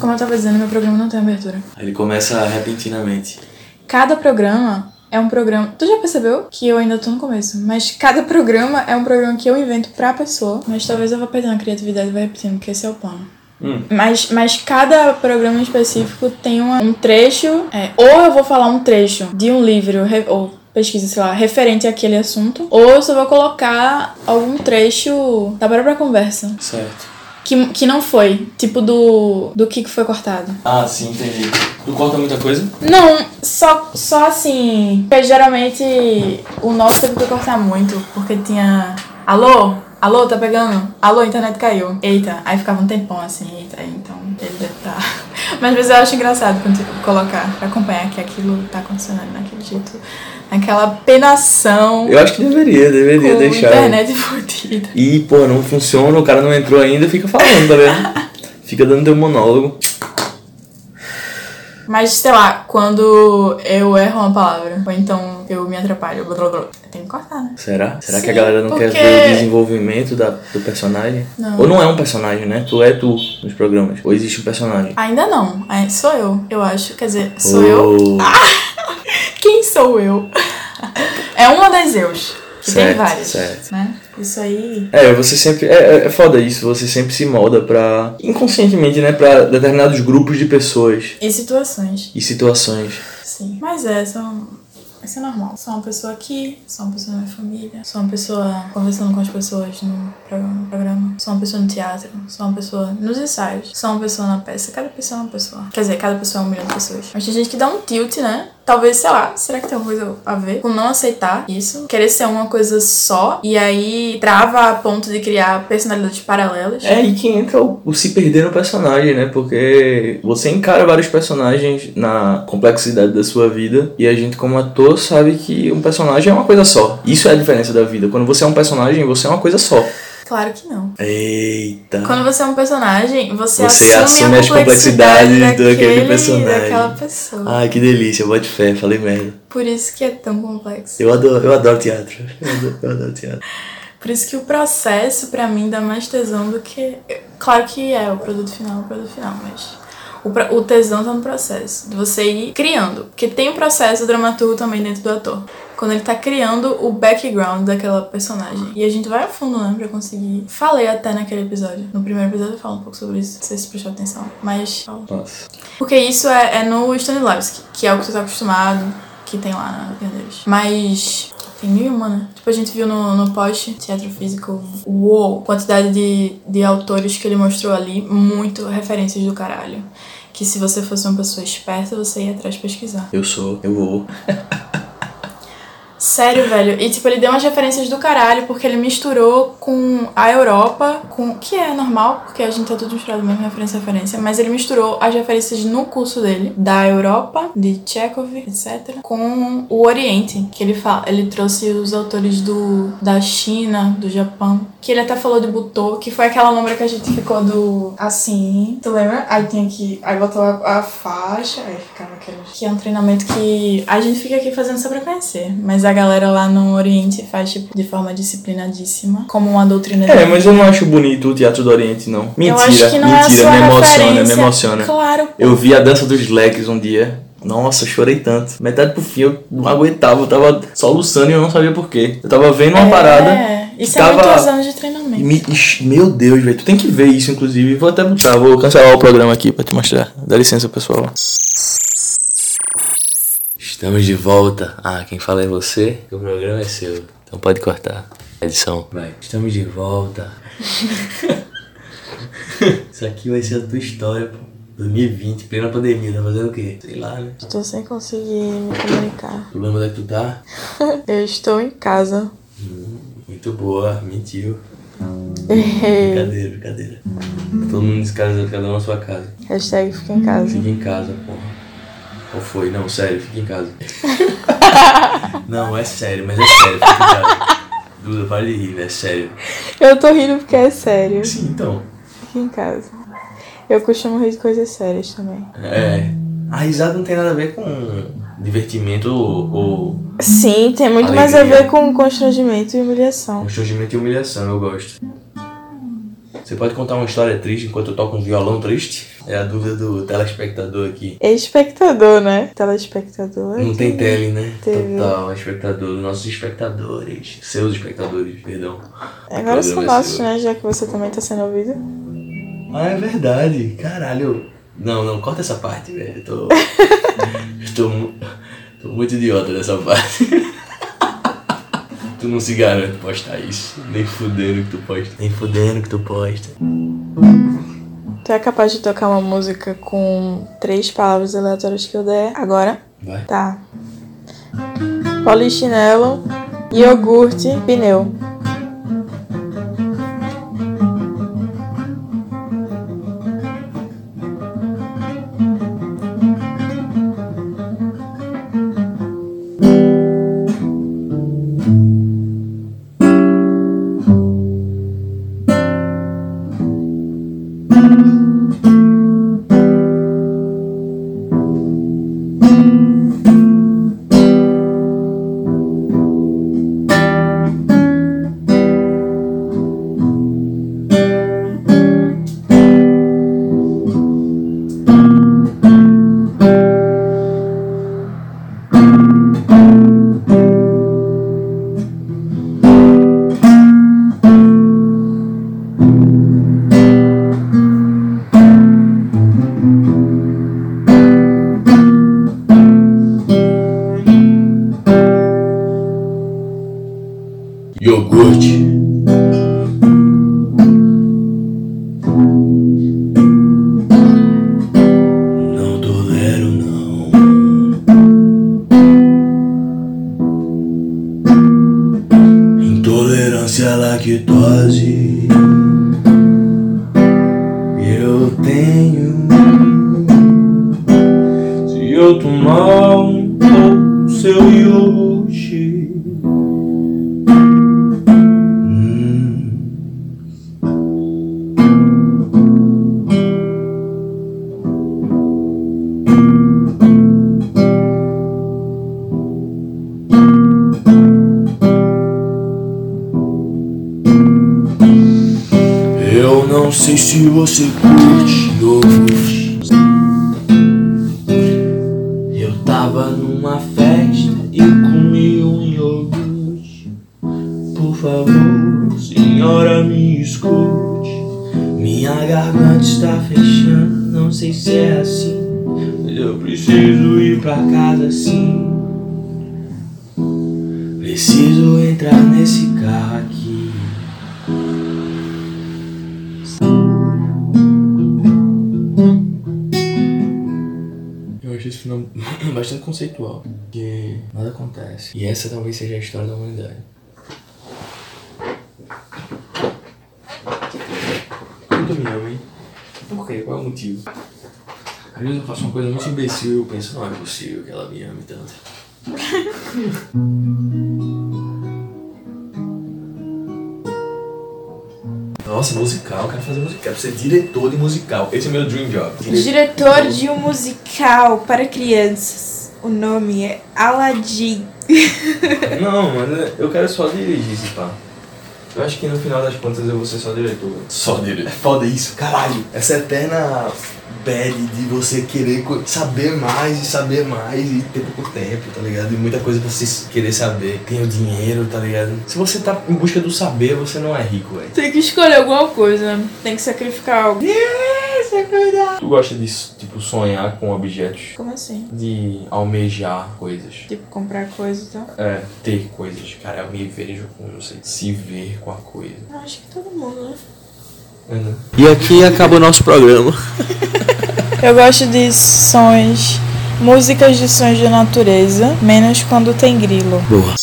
Como eu tava dizendo, meu programa não tem abertura. Aí ele começa repentinamente. Cada programa é um programa. Tu já percebeu que eu ainda tô no começo? Mas cada programa é um programa que eu invento pra pessoa. Mas talvez eu vá perdendo a criatividade e vá repetindo, porque esse é o plano. Hum. Mas, mas cada programa específico tem uma- um trecho. é, ou eu vou falar um trecho de um livro, ou pesquisa, sei lá, referente àquele assunto. Ou eu só vou colocar algum trecho da própria conversa. Certo. Que, que não foi. Tipo do. Do que foi cortado. Ah, sim, entendi. Tu corta muita coisa? Não, só, só assim. Porque geralmente o nosso teve que cortar muito, porque tinha. Alô? Alô, tá pegando? Alô, a internet caiu. Eita, aí ficava um tempão assim, eita, então ele deve estar. Mas às vezes eu acho engraçado quando colocar pra acompanhar que aquilo tá acontecendo naquele jeito. Naquela penação. Eu acho que deveria, deveria com deixar. internet fodida. E, pô, não funciona, o cara não entrou ainda, fica falando, tá vendo? fica dando teu monólogo. Mas, sei lá, quando eu erro uma palavra, ou então eu me atrapalho, blá, blá, blá, tem que cortar, né? Será? Será que a Sim, galera não quer porque- ver o desenvolvimento da, do personagem? Não. Ou não é um personagem, né? Tu é tu nos programas. Ou existe um personagem. Ainda não, é, sou eu, eu acho. Quer dizer, sou eu. Oh, Quem sou eu? é uma das eus. Que tem Certo, várias. certo. Né? Isso aí. É, você sempre. É, é- é foda isso, você sempre se molda pra. inconscientemente, né? Pra determinados grupos de pessoas E situações. e situações. Sim. Mas é, são. Isso é normal. Sou uma pessoa aqui, sou uma pessoa na minha família, sou uma pessoa conversando com as pessoas no programa, programa, sou uma pessoa no teatro, sou uma pessoa nos ensaios, sou uma pessoa na peça. Cada pessoa é uma pessoa. Quer dizer, cada pessoa é um milhão de pessoas. Mas tem gente que dá um tilt, né? Talvez, sei lá, será que tem alguma coisa a ver com não aceitar isso? Querer ser uma coisa só e aí trava a ponto de criar personalidades paralelas. É aí que entra o, o se perder no personagem, né? Porque você encara vários personagens na complexidade da sua vida e a gente, como ator, sabe que um personagem é uma coisa só. Isso é a diferença da vida. Quando você é um personagem, você é uma coisa só. Claro que não. Eita. Quando você é um personagem, você, Você assume, assume a as complexidade complexidades daquele daquele, personagem. daquela pessoa. Ai, que delícia, bote fé, falei merda. Por isso que é tão complexo. Eu adoro, eu adoro teatro. Eu adoro, eu adoro teatro. Por isso que o processo, pra mim, dá mais tesão do que. Claro que é, o produto final o produto final, mas. O, o tesão tá no processo, de você ir criando. Porque tem o processo do dramaturgo também dentro do ator. Quando ele tá criando o background daquela personagem. E a gente vai a fundo, né, pra conseguir. Falei até naquele episódio. No primeiro episódio eu falo um pouco sobre isso, se prestou atenção. Mas. Nossa. Porque isso é, é no Stanislavski, que é o que tu tá acostumado, que tem lá na Pioneiros. Mas tem mil e uma, né? Tipo, a gente viu no, no post, teatro físico, uou, quantidade de, de autores que ele mostrou ali, muito referências do caralho. Que se você fosse uma pessoa esperta, você ia atrás pesquisar. Eu sou, eu vou. Sério, velho. E, tipo, ele deu umas referências do caralho, porque ele misturou com a Europa, com que é normal, porque a gente tá tudo misturado mesmo, referência referência, mas ele misturou as referências no curso dele, da Europa, de Chekhov, etc., com o Oriente, que ele fala, ele trouxe os autores do da China, do Japão, que ele até falou de Butô, que foi aquela número que a gente ficou do assim, tu lembra? Aí tem que, aí botou a, a faixa, aí ficava aquele, que é um treinamento que a gente fica aqui fazendo só pra conhecer, mas a galera lá no Oriente faz tipo de forma disciplinadíssima, como uma doutrina É, mas eu não acho bonito o Teatro do Oriente, não. Mentira, eu acho que não é mentira, sua me emociona, referência. me emociona. Claro. Eu vi a dança dos leques um dia. Nossa, chorei tanto. Metade pro fim eu não aguentava, eu tava soluçando e eu não sabia porquê. Eu tava vendo uma é, parada. Isso que é tava- muitos anos de treinamento. me, ixi, meu Deus, velho. Tu tem que ver isso, inclusive. Vou até botar, vou cancelar o programa aqui pra te mostrar. Dá licença, pessoal. Estamos de volta. Ah, quem fala é você. O programa é seu. Então pode cortar. Edição. Vai. Estamos de volta. Isso aqui vai ser a tua história, pô. 2020, plena pandemia, tá fazendo o quê? Sei lá, né? Estou sem conseguir me comunicar. Lembra onde é que tu tá? Eu estou em casa. Muito boa, mentiu. Brincadeira, brincadeira. Todo mundo descasando, cada um na sua casa. Hashtag fica em casa. Fica em casa, porra. Qual foi? Não, sério, fica em casa. Não, é sério, mas é sério, fica em casa. Duda, para de rir, é sério. Eu tô rindo porque é sério. Sim, então. Fica em casa. Eu costumo rir de coisas sérias também. É. A risada não tem nada a ver com divertimento ou, ou Sim, tem muito mais a Alegria. ver com constrangimento e humilhação. constrangimento e humilhação, eu gosto. Você pode contar uma história triste enquanto eu toco um violão triste? É a dúvida do telespectador aqui. Espectador, né? Telespectador. Não tem tele, né? TV. Total, espectador. Nossos espectadores. Seus espectadores, perdão. Agora são é nossos, né? Já que você também tá sendo ouvido. Ah, é verdade. Caralho. Não, não, corta essa parte, velho. Eu tô. eu tô, tô muito idiota nessa parte. tu não se garante postar isso. Nem fudendo que tu posta. Nem fudendo que tu posta. Tu é capaz de tocar uma música com três palavras aleatórias que eu der agora? Vai. Tá. Polichinelo, iogurte, pneu. Eu um pouco seu. Hum. Eu não sei se você curte Por favor, senhora, me escute. Minha garganta está fechando, não sei se é assim. Mas eu preciso ir pra casa sim. Preciso entrar nesse carro aqui. Eu acho esse filme bastante conceitual, porque nada acontece. E essa talvez seja a história da humanidade. Por quê? Qual é o motivo? Às vezes eu faço uma coisa muito imbecil e eu penso, não é possível que ela me ame tanto. Nossa, musical, quero fazer musical, quero ser diretor de musical. Esse é meu dream job. Diretor de um musical para crianças. O nome é Aladdin. Não, mas eu quero só dirigir esse pá. Eu acho que no final das contas eu vou ser só diretor. Só diretor. É foda isso, caralho. Essa eterna bad de você querer saber mais e saber mais e ter pouco tempo, tá ligado? E muita coisa pra você querer saber. Tem o dinheiro, tá ligado? Se você tá em busca do saber, você não é rico, velho. Tem que escolher alguma coisa. Tem que sacrificar algo. Tu gosta de, tipo, sonhar com objetos? Como assim? De almejar coisas? Tipo, comprar coisa e tal. É, ter coisas. Cara, eu me vejo com, não sei, se ver com a coisa. Eu Acho que todo mundo, né? Uhum. E aqui acaba o nosso programa. Eu gosto de sons, músicas de sons de natureza, menos quando tem grilo. Boa.